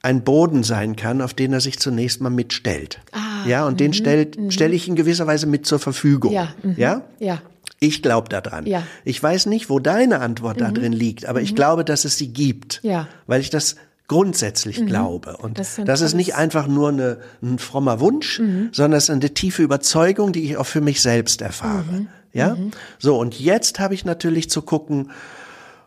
ein Boden sein kann, auf den er sich zunächst mal mitstellt. Ah, ja, und den mhm, stellt, mhm. stelle ich in gewisser Weise mit zur Verfügung. Ja, mhm. ja? ja. Ich glaube daran. Ja. Ich weiß nicht, wo deine Antwort mhm. da drin liegt, aber mhm. ich glaube, dass es sie gibt, ja. weil ich das grundsätzlich mhm. glaube. Und das, das ist nicht einfach nur eine, ein frommer Wunsch, mhm. sondern es ist eine tiefe Überzeugung, die ich auch für mich selbst erfahre. Mhm. Ja? Mhm. So, und jetzt habe ich natürlich zu gucken,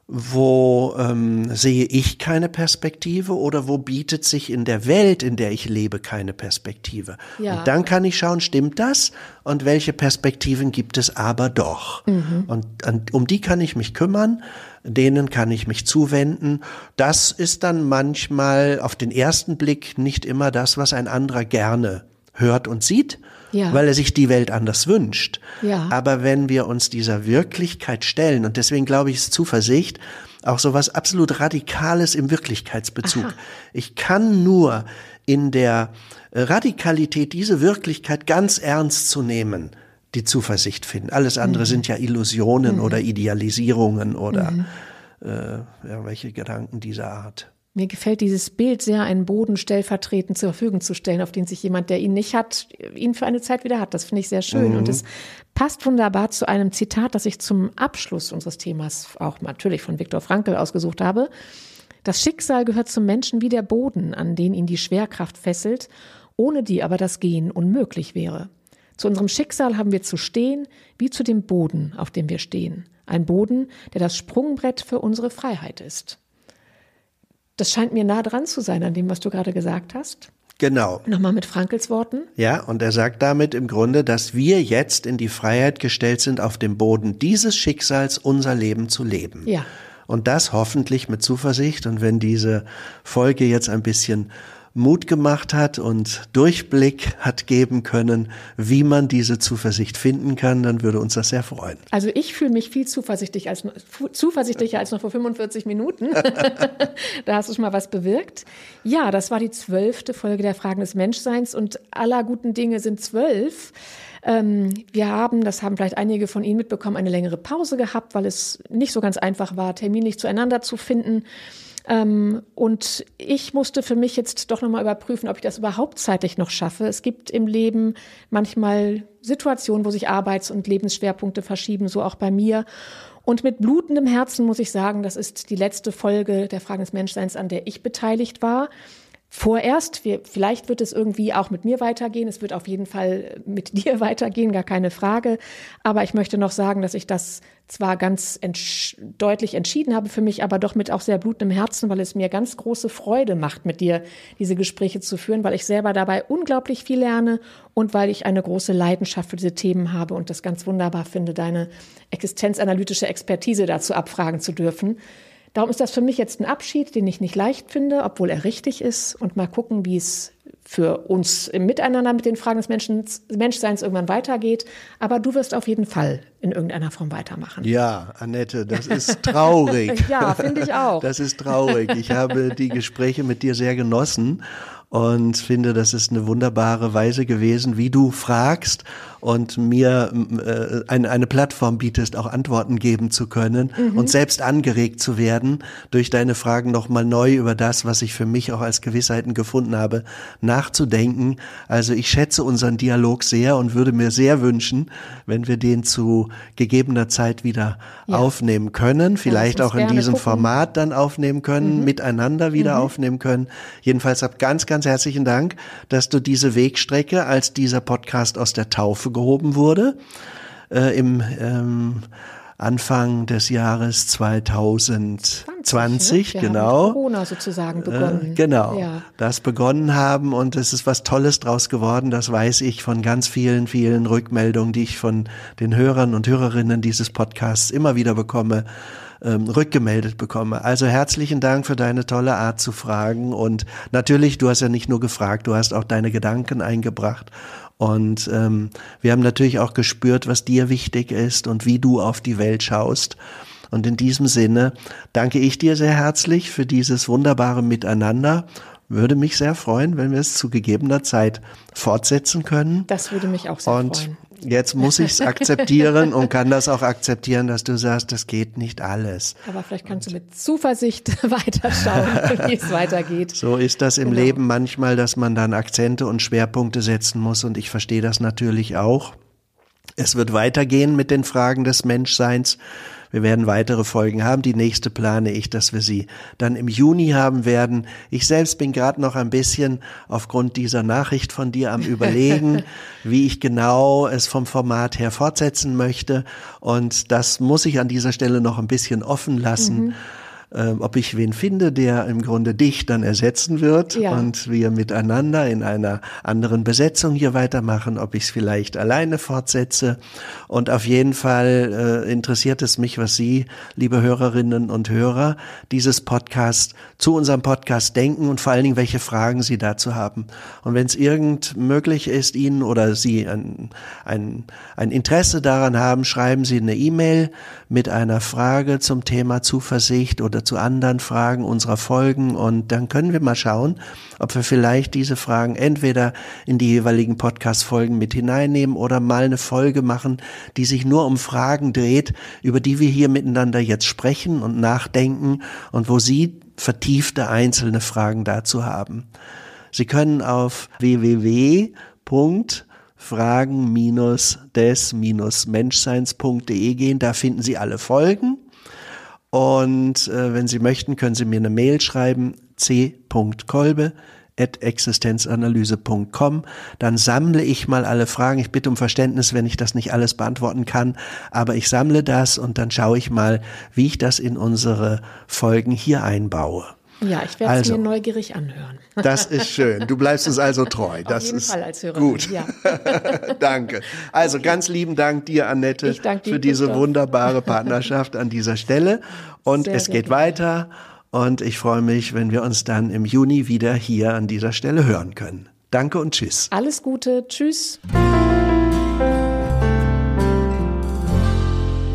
wo ähm, sehe ich keine Perspektive oder wo bietet sich in der Welt, in der ich lebe, keine Perspektive. Ja. Und dann kann ich schauen, stimmt das und welche Perspektiven gibt es aber doch. Mhm. Und, und um die kann ich mich kümmern, denen kann ich mich zuwenden. Das ist dann manchmal auf den ersten Blick nicht immer das, was ein anderer gerne hört und sieht ja. weil er sich die Welt anders wünscht. Ja. Aber wenn wir uns dieser Wirklichkeit stellen, und deswegen glaube ich, ist Zuversicht auch so was absolut Radikales im Wirklichkeitsbezug. Aha. Ich kann nur in der Radikalität diese Wirklichkeit ganz ernst zu nehmen, die Zuversicht finden. Alles andere mhm. sind ja Illusionen mhm. oder Idealisierungen oder mhm. äh, ja, welche Gedanken dieser Art. Mir gefällt dieses Bild sehr, einen Boden stellvertretend zur Verfügung zu stellen, auf den sich jemand, der ihn nicht hat, ihn für eine Zeit wieder hat. Das finde ich sehr schön. Mhm. Und es passt wunderbar zu einem Zitat, das ich zum Abschluss unseres Themas auch natürlich von Viktor Frankl ausgesucht habe. Das Schicksal gehört zum Menschen wie der Boden, an den ihn die Schwerkraft fesselt, ohne die aber das Gehen unmöglich wäre. Zu unserem Schicksal haben wir zu stehen, wie zu dem Boden, auf dem wir stehen. Ein Boden, der das Sprungbrett für unsere Freiheit ist. Das scheint mir nah dran zu sein an dem, was du gerade gesagt hast. Genau. Nochmal mit Frankels Worten. Ja, und er sagt damit im Grunde, dass wir jetzt in die Freiheit gestellt sind, auf dem Boden dieses Schicksals unser Leben zu leben. Ja. Und das hoffentlich mit Zuversicht. Und wenn diese Folge jetzt ein bisschen Mut gemacht hat und Durchblick hat geben können, wie man diese Zuversicht finden kann, dann würde uns das sehr freuen. Also ich fühle mich viel zuversichtlich als, zuversichtlicher als noch vor 45 Minuten. da hast du schon mal was bewirkt. Ja, das war die zwölfte Folge der Fragen des Menschseins und aller guten Dinge sind zwölf. Ähm, wir haben, das haben vielleicht einige von Ihnen mitbekommen, eine längere Pause gehabt, weil es nicht so ganz einfach war, terminlich zueinander zu finden. Ähm, und ich musste für mich jetzt doch nochmal überprüfen, ob ich das überhaupt zeitlich noch schaffe. Es gibt im Leben manchmal Situationen, wo sich Arbeits- und Lebensschwerpunkte verschieben, so auch bei mir. Und mit blutendem Herzen muss ich sagen, das ist die letzte Folge der Fragen des Menschseins, an der ich beteiligt war. Vorerst. Wir, vielleicht wird es irgendwie auch mit mir weitergehen. Es wird auf jeden Fall mit dir weitergehen, gar keine Frage. Aber ich möchte noch sagen, dass ich das zwar ganz entsch deutlich entschieden habe für mich, aber doch mit auch sehr blutendem Herzen, weil es mir ganz große Freude macht, mit dir diese Gespräche zu führen, weil ich selber dabei unglaublich viel lerne und weil ich eine große Leidenschaft für diese Themen habe und das ganz wunderbar finde, deine existenzanalytische Expertise dazu abfragen zu dürfen. Darum ist das für mich jetzt ein Abschied, den ich nicht leicht finde, obwohl er richtig ist. Und mal gucken, wie es für uns im Miteinander mit den Fragen des Menschen, Menschseins irgendwann weitergeht. Aber du wirst auf jeden Fall in irgendeiner Form weitermachen. Ja, Annette, das ist traurig. ja, finde ich auch. Das ist traurig. Ich habe die Gespräche mit dir sehr genossen und finde, das ist eine wunderbare Weise gewesen, wie du fragst und mir äh, eine, eine Plattform bietest, auch Antworten geben zu können mhm. und selbst angeregt zu werden, durch deine Fragen nochmal neu über das, was ich für mich auch als Gewissheiten gefunden habe, nachzudenken. Also ich schätze unseren Dialog sehr und würde mir sehr wünschen, wenn wir den zu gegebener Zeit wieder ja. aufnehmen können, vielleicht auch in diesem gucken. Format dann aufnehmen können, mhm. miteinander wieder mhm. aufnehmen können. Jedenfalls ab ganz, ganz herzlichen Dank, dass du diese Wegstrecke als dieser Podcast aus der Taufe gehoben wurde äh, im ähm, Anfang des Jahres 2020, 20, ja, genau. Corona sozusagen begonnen. Äh, genau, ja. das begonnen haben und es ist was Tolles draus geworden, das weiß ich von ganz vielen, vielen Rückmeldungen, die ich von den Hörern und Hörerinnen dieses Podcasts immer wieder bekomme ähm, rückgemeldet bekomme. Also herzlichen Dank für deine tolle Art zu fragen und natürlich, du hast ja nicht nur gefragt, du hast auch deine Gedanken eingebracht und ähm, wir haben natürlich auch gespürt, was dir wichtig ist und wie du auf die Welt schaust. Und in diesem Sinne danke ich dir sehr herzlich für dieses wunderbare Miteinander. Würde mich sehr freuen, wenn wir es zu gegebener Zeit fortsetzen können. Das würde mich auch sehr und freuen. Jetzt muss ich es akzeptieren und kann das auch akzeptieren, dass du sagst, das geht nicht alles. Aber vielleicht kannst du mit Zuversicht weiterschauen, wie es weitergeht. So ist das im genau. Leben manchmal, dass man dann Akzente und Schwerpunkte setzen muss und ich verstehe das natürlich auch. Es wird weitergehen mit den Fragen des Menschseins. Wir werden weitere Folgen haben. Die nächste plane ich, dass wir sie dann im Juni haben werden. Ich selbst bin gerade noch ein bisschen aufgrund dieser Nachricht von dir am Überlegen, wie ich genau es vom Format her fortsetzen möchte. Und das muss ich an dieser Stelle noch ein bisschen offen lassen. Mhm äh, ob ich wen finde, der im Grunde dich dann ersetzen wird ja. und wir miteinander in einer anderen Besetzung hier weitermachen, ob ich es vielleicht alleine fortsetze. Und auf jeden Fall äh, interessiert es mich, was Sie, liebe Hörerinnen und Hörer, dieses Podcast zu unserem Podcast denken und vor allen Dingen, welche Fragen Sie dazu haben. Und wenn es irgend möglich ist, Ihnen oder Sie ein, ein, ein Interesse daran haben, schreiben Sie eine E-Mail mit einer Frage zum Thema Zuversicht oder zu anderen Fragen unserer Folgen. Und dann können wir mal schauen, ob wir vielleicht diese Fragen entweder in die jeweiligen Podcast-Folgen mit hineinnehmen oder mal eine Folge machen, die sich nur um Fragen dreht, über die wir hier miteinander jetzt sprechen und nachdenken und wo Sie vertiefte einzelne Fragen dazu haben. Sie können auf www.fragen-des-menschseins.de gehen, da finden Sie alle Folgen und äh, wenn Sie möchten, können Sie mir eine Mail schreiben, c.kolbe at existenzanalyse.com. Dann sammle ich mal alle Fragen. Ich bitte um Verständnis, wenn ich das nicht alles beantworten kann, aber ich sammle das und dann schaue ich mal, wie ich das in unsere Folgen hier einbaue. Ja, ich werde also, es mir neugierig anhören. Das ist schön. Du bleibst uns also treu. Das Auf jeden ist Fall als Hörerin, gut. Ja. Danke. Also okay. ganz lieben Dank dir, Annette, für diese Christoph. wunderbare Partnerschaft an dieser Stelle. Und sehr, es geht gerne. weiter. Und ich freue mich, wenn wir uns dann im Juni wieder hier an dieser Stelle hören können. Danke und tschüss. Alles Gute. Tschüss.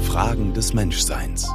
Fragen des Menschseins.